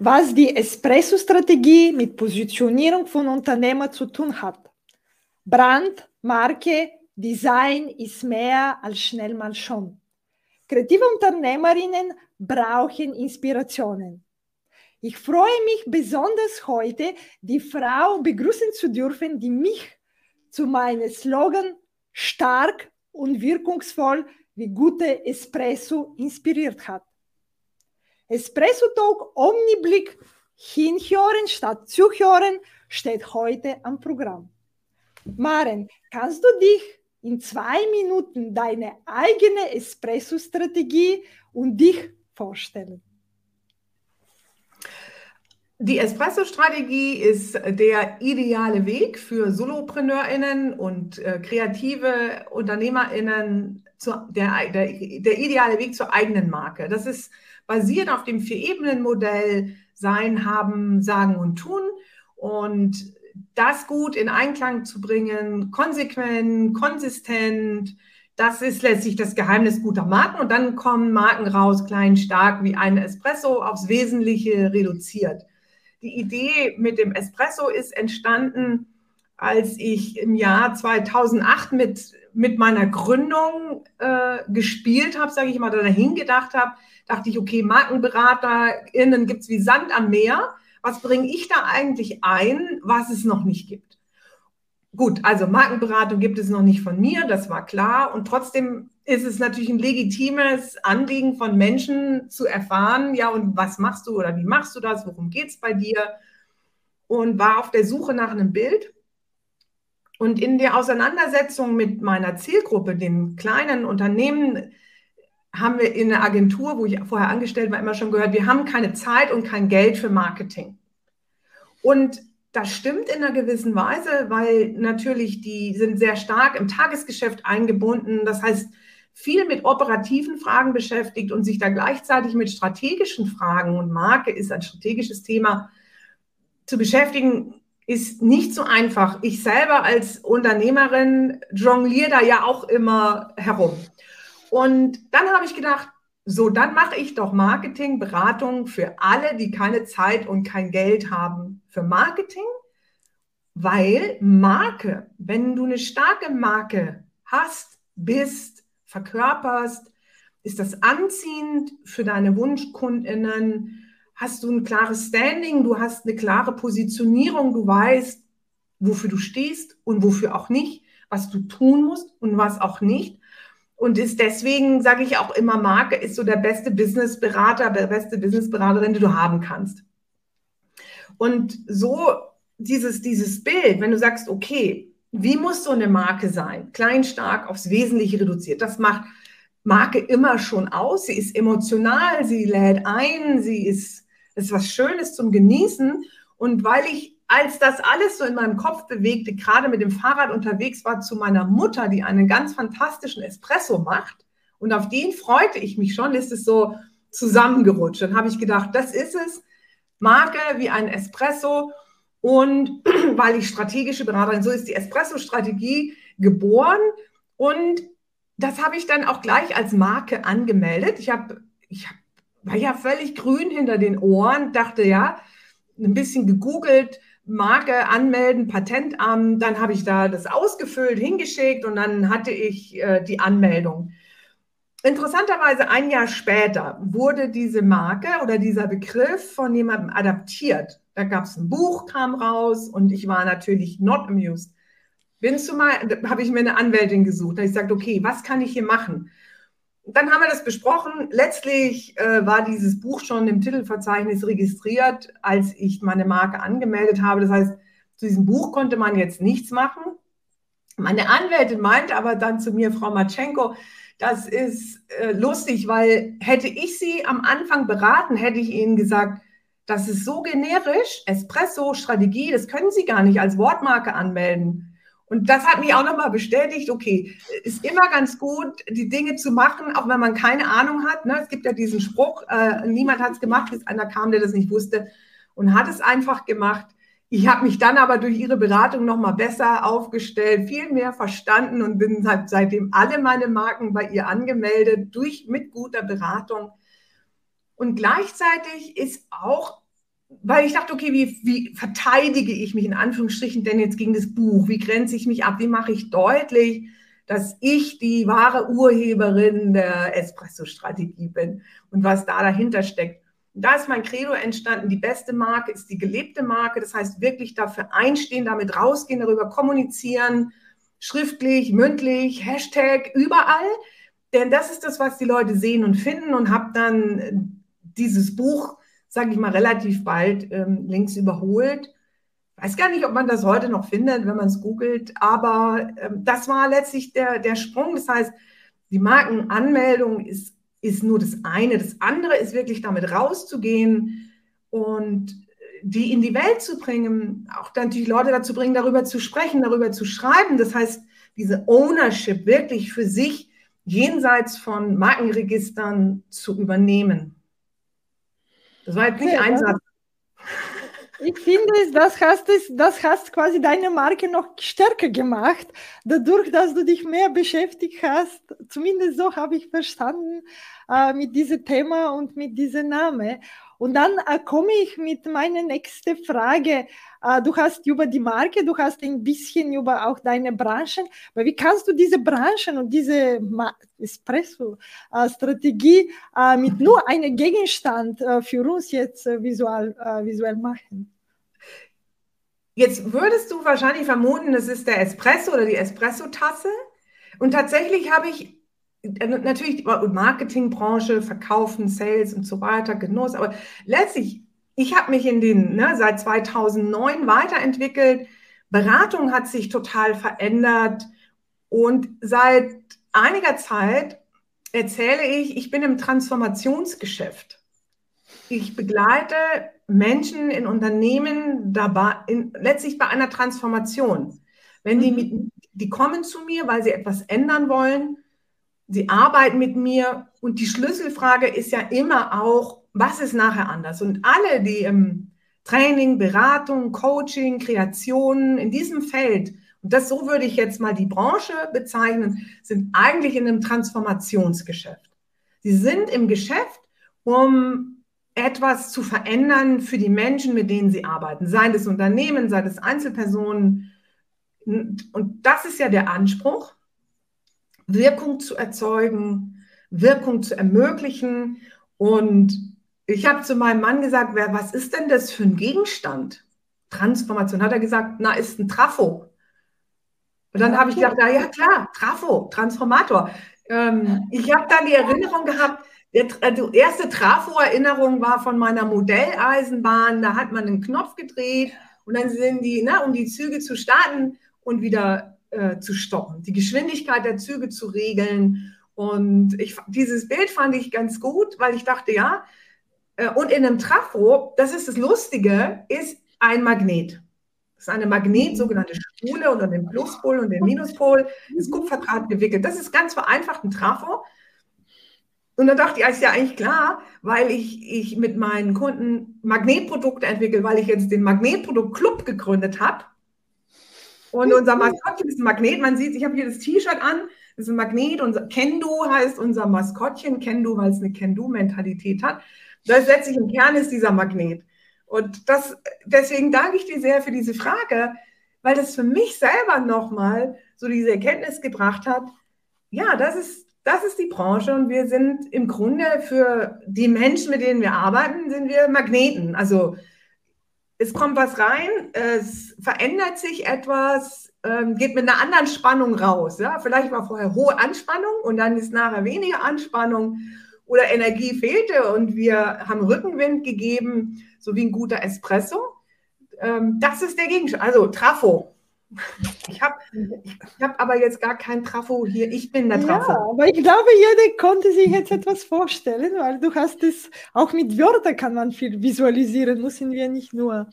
was die Espresso-Strategie mit Positionierung von Unternehmern zu tun hat. Brand, Marke, Design ist mehr als schnell mal schon. Kreative Unternehmerinnen brauchen Inspirationen. Ich freue mich besonders heute, die Frau begrüßen zu dürfen, die mich zu meinem Slogan stark und wirkungsvoll wie gute Espresso inspiriert hat. Espresso Talk Omniblick hinhören statt zuhören steht heute am Programm. Maren, kannst du dich in zwei Minuten deine eigene Espresso-Strategie und dich vorstellen? Die Espresso-Strategie ist der ideale Weg für SolopreneurInnen und äh, kreative UnternehmerInnen, zu, der, der, der ideale Weg zur eigenen Marke. Das ist basiert auf dem Vier-Ebenen-Modell Sein, Haben, Sagen und Tun. Und das gut in Einklang zu bringen, konsequent, konsistent, das ist letztlich das Geheimnis guter Marken. Und dann kommen Marken raus, klein, stark, wie ein Espresso, aufs Wesentliche reduziert. Die Idee mit dem Espresso ist entstanden, als ich im Jahr 2008 mit, mit meiner Gründung äh, gespielt habe, sage ich mal, dahin gedacht habe, dachte ich, okay, MarkenberaterInnen gibt es wie Sand am Meer. Was bringe ich da eigentlich ein, was es noch nicht gibt? Gut, also Markenberatung gibt es noch nicht von mir, das war klar. Und trotzdem ist es natürlich ein legitimes Anliegen von Menschen zu erfahren, ja, und was machst du oder wie machst du das, worum geht es bei dir? Und war auf der Suche nach einem Bild. Und in der Auseinandersetzung mit meiner Zielgruppe, den kleinen Unternehmen, haben wir in der Agentur, wo ich vorher angestellt war, immer schon gehört, wir haben keine Zeit und kein Geld für Marketing. Und das stimmt in einer gewissen Weise, weil natürlich die sind sehr stark im Tagesgeschäft eingebunden. Das heißt, viel mit operativen Fragen beschäftigt und sich da gleichzeitig mit strategischen Fragen und Marke ist ein strategisches Thema zu beschäftigen, ist nicht so einfach. Ich selber als Unternehmerin jongliere da ja auch immer herum. Und dann habe ich gedacht, so, dann mache ich doch Marketing, Beratung für alle, die keine Zeit und kein Geld haben für Marketing, weil Marke, wenn du eine starke Marke hast, bist, verkörperst, ist das anziehend für deine Wunschkundinnen, hast du ein klares Standing, du hast eine klare Positionierung, du weißt, wofür du stehst und wofür auch nicht, was du tun musst und was auch nicht und ist deswegen, sage ich auch immer, Marke ist so der beste Businessberater, der beste Businessberaterin, die du haben kannst. Und so dieses, dieses Bild, wenn du sagst, okay, wie muss so eine Marke sein? Klein, stark, aufs Wesentliche reduziert. Das macht Marke immer schon aus. Sie ist emotional, sie lädt ein, sie ist, ist was Schönes zum Genießen. Und weil ich als das alles so in meinem Kopf bewegte, gerade mit dem Fahrrad unterwegs war zu meiner Mutter, die einen ganz fantastischen Espresso macht, und auf den freute ich mich schon, ist es so zusammengerutscht. Dann habe ich gedacht, das ist es, Marke wie ein Espresso. Und weil ich strategische Beraterin, so ist die Espresso-Strategie geboren. Und das habe ich dann auch gleich als Marke angemeldet. Ich habe, ich hab, war ja völlig grün hinter den Ohren, dachte ja, ein bisschen gegoogelt, Marke anmelden, Patentamt, dann habe ich da das ausgefüllt, hingeschickt und dann hatte ich äh, die Anmeldung. Interessanterweise ein Jahr später wurde diese Marke oder dieser Begriff von jemandem adaptiert. Da gab es ein Buch, kam raus und ich war natürlich not amused. Bin zumal, habe ich mir eine Anwältin gesucht. Da ich gesagt, okay, was kann ich hier machen? Dann haben wir das besprochen. Letztlich äh, war dieses Buch schon im Titelverzeichnis registriert, als ich meine Marke angemeldet habe. Das heißt, zu diesem Buch konnte man jetzt nichts machen. Meine Anwältin meinte aber dann zu mir, Frau Matschenko, das ist äh, lustig, weil hätte ich Sie am Anfang beraten, hätte ich Ihnen gesagt, das ist so generisch, Espresso, Strategie, das können Sie gar nicht als Wortmarke anmelden. Und das hat mich auch nochmal bestätigt, okay, ist immer ganz gut, die Dinge zu machen, auch wenn man keine Ahnung hat. Ne? Es gibt ja diesen Spruch, äh, niemand hat es gemacht, bis einer kam, der das nicht wusste und hat es einfach gemacht. Ich habe mich dann aber durch Ihre Beratung nochmal besser aufgestellt, viel mehr verstanden und bin seitdem alle meine Marken bei ihr angemeldet, durch mit guter Beratung. Und gleichzeitig ist auch weil ich dachte, okay, wie, wie verteidige ich mich in Anführungsstrichen denn jetzt gegen das Buch? Wie grenze ich mich ab? Wie mache ich deutlich, dass ich die wahre Urheberin der Espresso-Strategie bin und was da dahinter steckt? Da ist mein Credo entstanden, die beste Marke ist die gelebte Marke. Das heißt, wirklich dafür einstehen, damit rausgehen, darüber kommunizieren, schriftlich, mündlich, Hashtag, überall. Denn das ist das, was die Leute sehen und finden und habe dann dieses Buch sage ich mal, relativ bald ähm, links überholt. Weiß gar nicht, ob man das heute noch findet, wenn man es googelt, aber ähm, das war letztlich der, der Sprung. Das heißt, die Markenanmeldung ist, ist nur das eine. Das andere ist wirklich damit rauszugehen und die in die Welt zu bringen, auch natürlich Leute dazu bringen, darüber zu sprechen, darüber zu schreiben. Das heißt, diese Ownership wirklich für sich jenseits von Markenregistern zu übernehmen. Das war jetzt nicht okay, ein Satz. Ich finde, das hast, das hast quasi deine Marke noch stärker gemacht, dadurch, dass du dich mehr beschäftigt hast. Zumindest so habe ich verstanden äh, mit diesem Thema und mit diesem Namen. Und dann äh, komme ich mit meiner nächsten Frage. Äh, du hast über die Marke, du hast ein bisschen über auch deine Branchen. Aber wie kannst du diese Branchen und diese Espresso-Strategie äh, mit nur einem Gegenstand äh, für uns jetzt äh, visual, äh, visuell machen? Jetzt würdest du wahrscheinlich vermuten, das ist der Espresso oder die Espresso-Tasse. Und tatsächlich habe ich äh, natürlich Marketingbranche, Verkaufen, Sales und so weiter, Genuss, aber letztlich, ich habe mich in den, ne, seit 2009 weiterentwickelt, Beratung hat sich total verändert und seit einiger Zeit erzähle ich, ich bin im Transformationsgeschäft. Ich begleite Menschen in Unternehmen dabei, in, letztlich bei einer Transformation. Wenn die, mhm. mit, die kommen zu mir, weil sie etwas ändern wollen, sie arbeiten mit mir und die Schlüsselfrage ist ja immer auch, was ist nachher anders? Und alle, die im Training, Beratung, Coaching, Kreation in diesem Feld, und das so würde ich jetzt mal die Branche bezeichnen, sind eigentlich in einem Transformationsgeschäft. Sie sind im Geschäft, um etwas zu verändern für die Menschen, mit denen sie arbeiten, sei es Unternehmen, sei es Einzelpersonen. Und das ist ja der Anspruch. Wirkung zu erzeugen, Wirkung zu ermöglichen. Und ich habe zu meinem Mann gesagt, wer, was ist denn das für ein Gegenstand? Transformation. Hat er gesagt, na, ist ein Trafo. Und dann habe ich gedacht, na ja, klar, Trafo, Transformator. Ähm, ich habe dann die Erinnerung gehabt, der, die erste Trafo-Erinnerung war von meiner Modelleisenbahn. Da hat man einen Knopf gedreht und dann sind die, ne, um die Züge zu starten und wieder äh, zu stoppen, die Geschwindigkeit der Züge zu regeln. Und ich, dieses Bild fand ich ganz gut, weil ich dachte, ja, äh, und in einem Trafo, das ist das Lustige, ist ein Magnet. Das ist eine Magnet, sogenannte Spule unter dem Pluspol und dem Minuspol, ist Kupferdraht gewickelt. Das ist ganz vereinfacht ein Trafo. Und dann dachte ich, ja, ist ja eigentlich klar, weil ich, ich mit meinen Kunden Magnetprodukte entwickle, weil ich jetzt den Magnetprodukt-Club gegründet habe. Und unser Maskottchen ist ein Magnet. Man sieht, ich habe hier das T-Shirt an. Das ist ein Magnet. Unser Kendo heißt unser Maskottchen. Kendo, weil es eine Kendo-Mentalität hat. Das letztlich im Kern ist dieser Magnet. Und das, deswegen danke ich dir sehr für diese Frage, weil das für mich selber nochmal so diese Erkenntnis gebracht hat. Ja, das ist, das ist die Branche und wir sind im Grunde für die Menschen, mit denen wir arbeiten, sind wir Magneten. Also es kommt was rein, es verändert sich etwas, ähm, geht mit einer anderen Spannung raus. Ja? Vielleicht war vorher hohe Anspannung und dann ist nachher weniger Anspannung oder Energie fehlte und wir haben Rückenwind gegeben, so wie ein guter Espresso. Ähm, das ist der Gegenstand. Also Trafo. Ich habe ich hab aber jetzt gar kein Trafo hier. Ich bin der Trafo. Ja, aber ich glaube, jeder konnte sich jetzt etwas vorstellen, weil du hast es, auch mit Wörtern kann man viel visualisieren, müssen wir nicht nur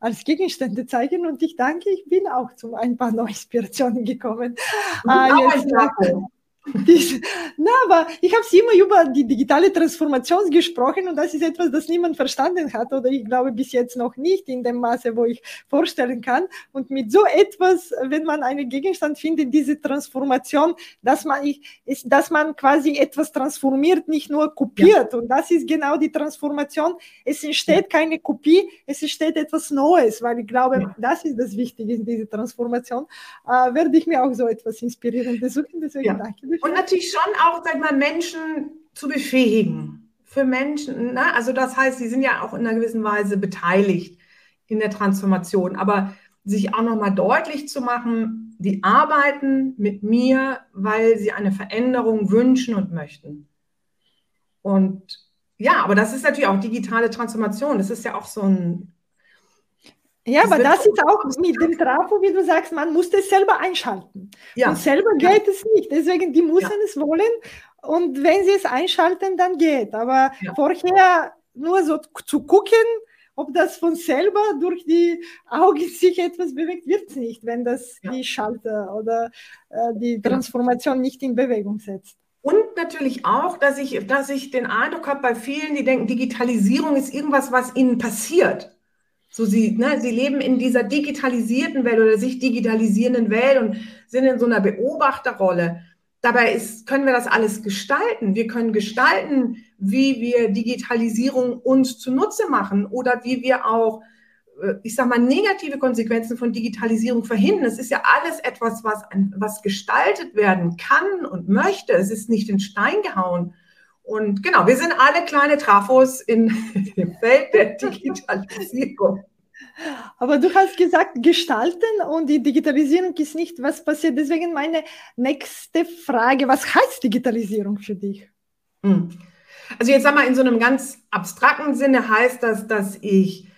als Gegenstände zeigen. Und ich danke, ich bin auch zu ein paar neue Inspirationen gekommen. Ah, jetzt, na, aber ich habe immer über die digitale Transformation gesprochen und das ist etwas, das niemand verstanden hat oder ich glaube bis jetzt noch nicht in dem Maße, wo ich vorstellen kann. Und mit so etwas, wenn man einen Gegenstand findet, diese Transformation, dass man, ist, dass man quasi etwas transformiert, nicht nur kopiert. Ja. Und das ist genau die Transformation. Es entsteht keine Kopie, es entsteht etwas Neues, weil ich glaube, ja. das ist das Wichtige in dieser Transformation. Äh, werde ich mir auch so etwas inspirieren besuchen. Deswegen ja. danke und natürlich schon auch, sag mal, Menschen zu befähigen. Für Menschen, ne? also das heißt, sie sind ja auch in einer gewissen Weise beteiligt in der Transformation, aber sich auch nochmal deutlich zu machen, die arbeiten mit mir, weil sie eine Veränderung wünschen und möchten. Und ja, aber das ist natürlich auch digitale Transformation. Das ist ja auch so ein ja, aber das ist auch mit dem Trafo, wie du sagst, man muss das selber einschalten. Ja. Und selber geht ja. es nicht. Deswegen, die müssen ja. es wollen. Und wenn sie es einschalten, dann geht. Aber ja. vorher nur so zu gucken, ob das von selber durch die Augen sich etwas bewegt, wird es nicht, wenn das die Schalter oder äh, die Transformation nicht in Bewegung setzt. Und natürlich auch, dass ich, dass ich den Eindruck habe bei vielen, die denken, Digitalisierung ist irgendwas, was ihnen passiert. So sie, ne, sie leben in dieser digitalisierten Welt oder sich digitalisierenden Welt und sind in so einer Beobachterrolle. Dabei ist, können wir das alles gestalten. Wir können gestalten, wie wir Digitalisierung uns zunutze machen oder wie wir auch, äh, ich sag mal, negative Konsequenzen von Digitalisierung verhindern. Es ist ja alles etwas, was, was gestaltet werden kann und möchte. Es ist nicht in Stein gehauen. Und genau, wir sind alle kleine Trafos in dem Feld der Digitalisierung. Aber du hast gesagt, gestalten und die Digitalisierung ist nicht, was passiert. Deswegen meine nächste Frage, was heißt Digitalisierung für dich? Hm. Also jetzt sag mal, in so einem ganz abstrakten Sinne heißt das, dass ich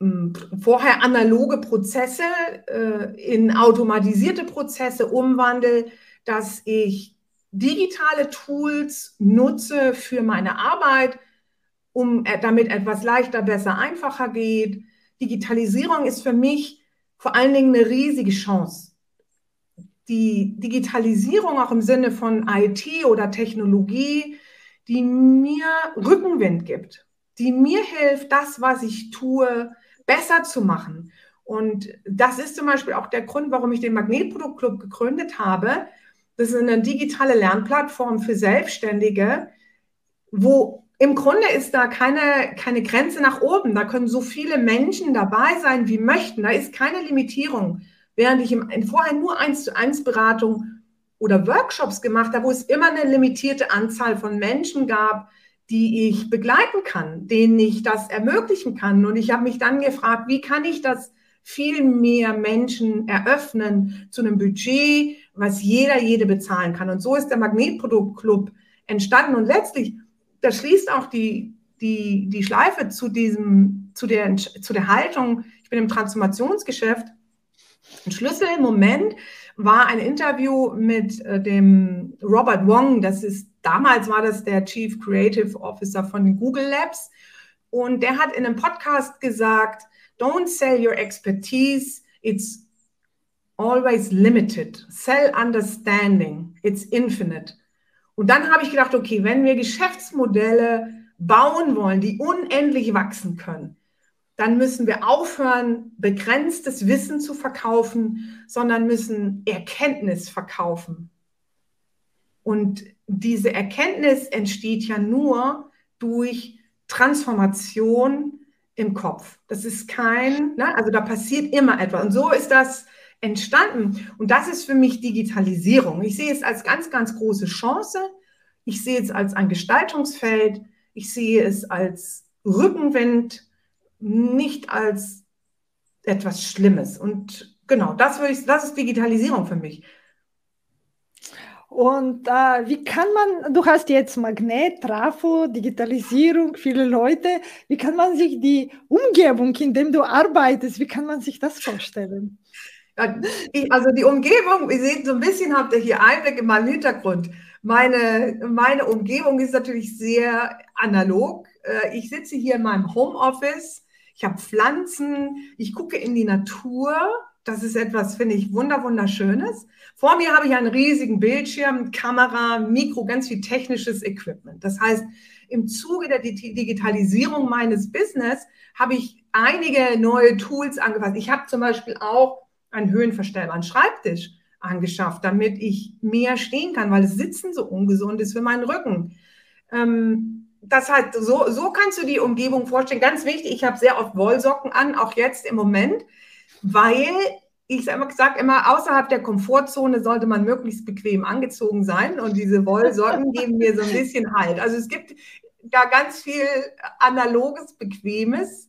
hm, vorher analoge Prozesse äh, in automatisierte Prozesse umwandle, dass ich digitale Tools nutze für meine Arbeit, um äh, damit etwas leichter, besser, einfacher geht. Digitalisierung ist für mich vor allen Dingen eine riesige Chance. Die Digitalisierung auch im Sinne von IT oder Technologie, die mir Rückenwind gibt, die mir hilft, das, was ich tue, besser zu machen. Und das ist zum Beispiel auch der Grund, warum ich den Magnetproduktclub gegründet habe, das ist eine digitale Lernplattform für Selbstständige, wo im Grunde ist da keine, keine Grenze nach oben. Da können so viele Menschen dabei sein, wie möchten. Da ist keine Limitierung. Während ich im, vorher nur eins zu eins Beratung oder Workshops gemacht habe, wo es immer eine limitierte Anzahl von Menschen gab, die ich begleiten kann, denen ich das ermöglichen kann. Und ich habe mich dann gefragt, wie kann ich das viel mehr Menschen eröffnen zu einem Budget, was jeder, jede bezahlen kann. Und so ist der Magnetproduktclub entstanden. Und letztlich, da schließt auch die, die, die Schleife zu diesem, zu der, zu der Haltung, ich bin im Transformationsgeschäft. Ein Schlüsselmoment war ein Interview mit äh, dem Robert Wong. Das ist, damals war das der Chief Creative Officer von Google Labs. Und der hat in einem Podcast gesagt, don't sell your expertise. It's always limited. Sell understanding. It's infinite. Und dann habe ich gedacht, okay, wenn wir Geschäftsmodelle bauen wollen, die unendlich wachsen können, dann müssen wir aufhören, begrenztes Wissen zu verkaufen, sondern müssen Erkenntnis verkaufen. Und diese Erkenntnis entsteht ja nur durch Transformation im Kopf. Das ist kein, ne, also da passiert immer etwas. Und so ist das entstanden. Und das ist für mich Digitalisierung. Ich sehe es als ganz, ganz große Chance. Ich sehe es als ein Gestaltungsfeld. Ich sehe es als Rückenwind, nicht als etwas Schlimmes. Und genau, das, würde ich, das ist Digitalisierung für mich. Und äh, wie kann man, du hast jetzt Magnet, Trafo, Digitalisierung, viele Leute, wie kann man sich die Umgebung, in der du arbeitest, wie kann man sich das vorstellen? Also die Umgebung, ihr seht so ein bisschen, habt ihr hier Einblick in meinen Hintergrund. Meine, meine Umgebung ist natürlich sehr analog. Äh, ich sitze hier in meinem Homeoffice, ich habe Pflanzen, ich gucke in die Natur Das ist etwas, finde ich, wunder, wunderschönes. Vor mir habe ich einen riesigen Bildschirm, Kamera, Mikro, ganz viel technisches Equipment. Das heißt, im Zuge der Digitalisierung meines Business habe ich einige neue Tools angefasst. Ich habe zum Beispiel auch einen höhenverstellbaren Schreibtisch angeschafft, damit ich mehr stehen kann, weil das Sitzen so ungesund ist für meinen Rücken. Ähm, das halt so, so kannst du die Umgebung vorstellen. Ganz wichtig, ich habe sehr oft Wollsocken an, auch jetzt im Moment, weil ich sage immer, außerhalb der Komfortzone sollte man möglichst bequem angezogen sein und diese Wollsocken geben mir so ein bisschen Halt. Also es gibt da ganz viel analoges, bequemes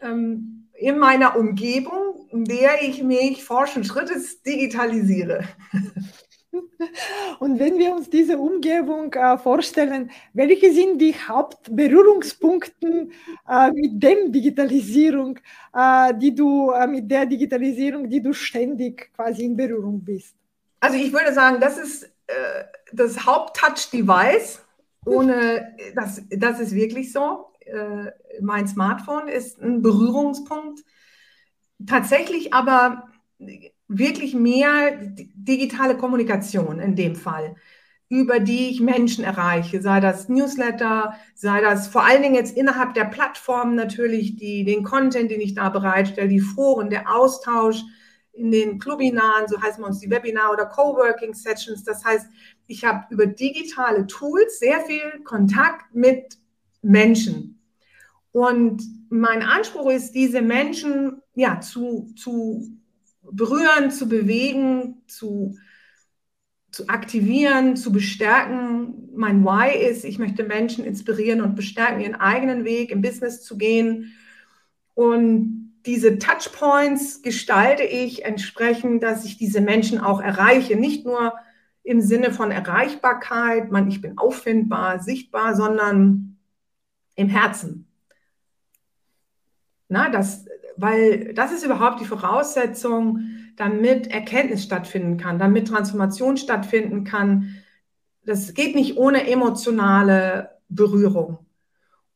ähm, in meiner Umgebung, in der ich mich forschen Schrittes digitalisiere. Und wenn wir uns diese Umgebung äh, vorstellen, welche sind die Hauptberührungspunkte äh, mit dem Digitalisierung, äh, die du äh, mit der Digitalisierung, die du ständig quasi in Berührung bist? Also ich würde sagen, das ist äh, das Haupt-Touch-Device. Ohne das, das ist wirklich so. Äh, mein Smartphone ist ein Berührungspunkt. Tatsächlich aber wirklich mehr digitale Kommunikation in dem Fall, über die ich Menschen erreiche, sei das Newsletter, sei das vor allen Dingen jetzt innerhalb der Plattform natürlich die, den Content, den ich da bereitstelle, die Foren, der Austausch in den Clubinaren, so heißen wir uns die Webinar oder Coworking Sessions. Das heißt, ich habe über digitale Tools sehr viel Kontakt mit Menschen. Und mein Anspruch ist, diese Menschen ja, zu, zu berühren, zu bewegen, zu, zu aktivieren, zu bestärken. Mein Why ist, ich möchte Menschen inspirieren und bestärken, ihren eigenen Weg im Business zu gehen. Und diese Touchpoints gestalte ich entsprechend, dass ich diese Menschen auch erreiche. Nicht nur im Sinne von Erreichbarkeit, man, ich bin auffindbar, sichtbar, sondern im Herzen. Na, das, weil das ist überhaupt die Voraussetzung, damit Erkenntnis stattfinden kann, damit Transformation stattfinden kann. Das geht nicht ohne emotionale Berührung.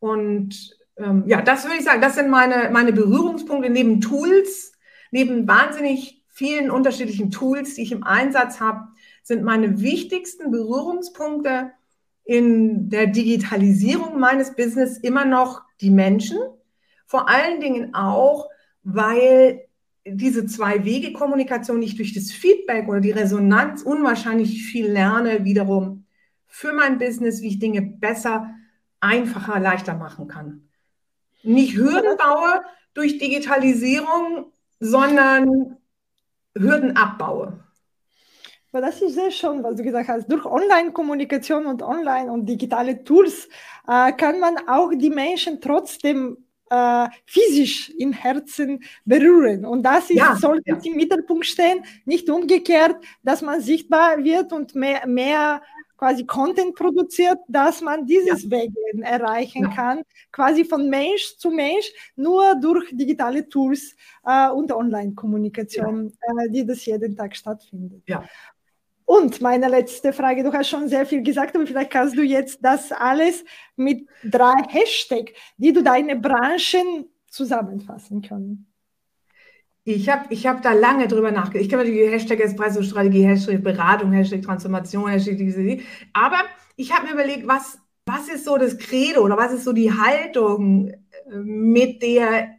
Und ähm, ja, das würde ich sagen, das sind meine, meine Berührungspunkte neben Tools, neben wahnsinnig vielen unterschiedlichen Tools, die ich im Einsatz habe, sind meine wichtigsten Berührungspunkte in der Digitalisierung meines Business immer noch die Menschen vor allen Dingen auch, weil diese Zwei-Wege-Kommunikation nicht durch das Feedback oder die Resonanz unwahrscheinlich viel lerne, wiederum für mein Business, wie ich Dinge besser, einfacher, leichter machen kann. Nicht Hürden baue durch Digitalisierung, sondern Hürden abbaue. Aber das ist sehr schön, was du gesagt hast. Durch Online-Kommunikation und Online- und digitale Tools äh, kann man auch die Menschen trotzdem äh, physisch im Herzen berühren. Und das ist, ja, sollte ja. im Mittelpunkt stehen, nicht umgekehrt, dass man sichtbar wird und mehr, mehr quasi Content produziert, dass man dieses ja. Wegen erreichen ja. kann, quasi von Mensch zu Mensch, nur durch digitale Tools äh, und Online-Kommunikation, ja. äh, die das jeden Tag stattfindet. Ja. Und meine letzte Frage, du hast schon sehr viel gesagt, aber vielleicht kannst du jetzt das alles mit drei Hashtags, die du deine Branchen zusammenfassen können. Ich habe ich hab da lange drüber nachgedacht. Ich kenne die Hashtag Espresso-Strategie, Hashtag Beratung, Hashtag Transformation, Hashtag diese, aber ich habe mir überlegt, was, was ist so das Credo oder was ist so die Haltung, äh, mit der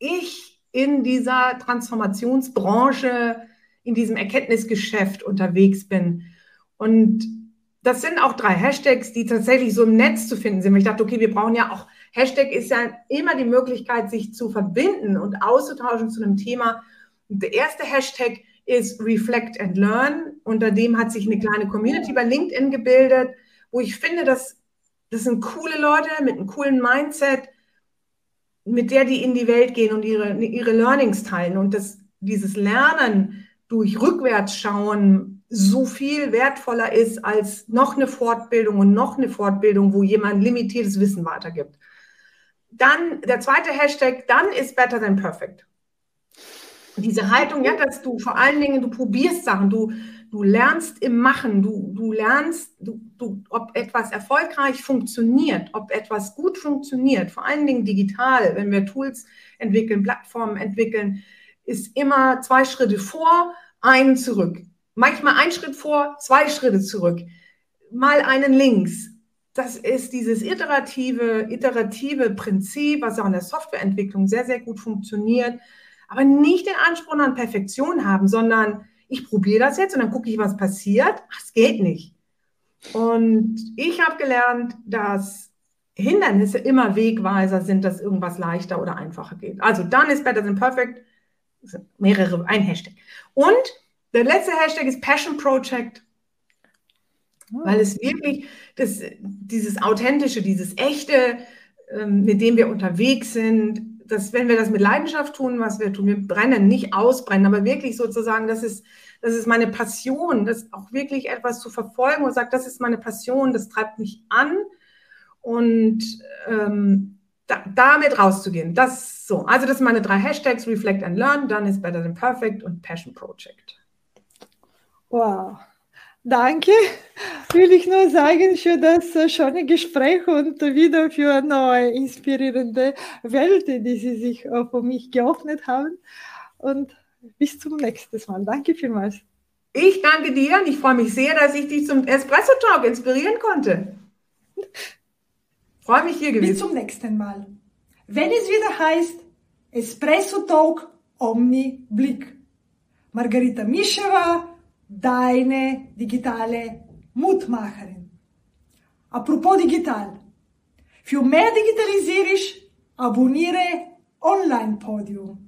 ich in dieser Transformationsbranche in diesem Erkenntnisgeschäft unterwegs bin. Und das sind auch drei Hashtags, die tatsächlich so im Netz zu finden sind. Ich dachte, okay, wir brauchen ja auch, Hashtag ist ja immer die Möglichkeit, sich zu verbinden und auszutauschen zu einem Thema. Der erste Hashtag ist Reflect and Learn. Unter dem hat sich eine kleine Community bei LinkedIn gebildet, wo ich finde, dass das sind coole Leute mit einem coolen Mindset, mit der die in die Welt gehen und ihre, ihre Learnings teilen. Und das, dieses Lernen durch Rückwärtsschauen so viel wertvoller ist als noch eine Fortbildung und noch eine Fortbildung, wo jemand limitiertes Wissen weitergibt. Dann der zweite Hashtag, dann ist better than perfect. Diese Haltung, ja, dass du vor allen Dingen, du probierst Sachen, du, du lernst im Machen, du, du lernst, du, du, ob etwas erfolgreich funktioniert, ob etwas gut funktioniert, vor allen Dingen digital, wenn wir Tools entwickeln, Plattformen entwickeln, ist immer zwei Schritte vor, einen zurück. Manchmal ein Schritt vor, zwei Schritte zurück. Mal einen links. Das ist dieses iterative, iterative Prinzip, was auch in der Softwareentwicklung sehr, sehr gut funktioniert. Aber nicht den Anspruch an Perfektion haben, sondern ich probiere das jetzt und dann gucke ich, was passiert. Es geht nicht. Und ich habe gelernt, dass Hindernisse immer Wegweiser sind, dass irgendwas leichter oder einfacher geht. Also dann ist better than perfect. Mehrere, ein Hashtag. Und der letzte Hashtag ist Passion Project. Oh. Weil es wirklich das, dieses authentische, dieses echte, ähm, mit dem wir unterwegs sind, dass wenn wir das mit Leidenschaft tun, was wir tun, wir brennen, nicht ausbrennen, aber wirklich sozusagen, das ist, das ist meine Passion, das auch wirklich etwas zu verfolgen und sagt, das ist meine Passion, das treibt mich an und ähm, da, damit rauszugehen. Das so. Also das sind meine drei Hashtags: Reflect and Learn, Done is Better than Perfect und Passion Project. Wow. Danke, will ich nur sagen für das äh, schöne Gespräch und wieder für neue inspirierende Welten, die Sie sich äh, für mich geöffnet haben. Und bis zum nächsten Mal. Danke vielmals. Ich danke dir und ich freue mich sehr, dass ich dich zum Espresso Talk inspirieren konnte. Freue mich hier gewesen. Bis zum nächsten Mal. Wenn es wieder heißt Espresso Talk Omni Blick. Margarita Mischewa, deine digitale Mutmacherin. Apropos digital. Für mehr Digitalisierung abonniere Online Podium.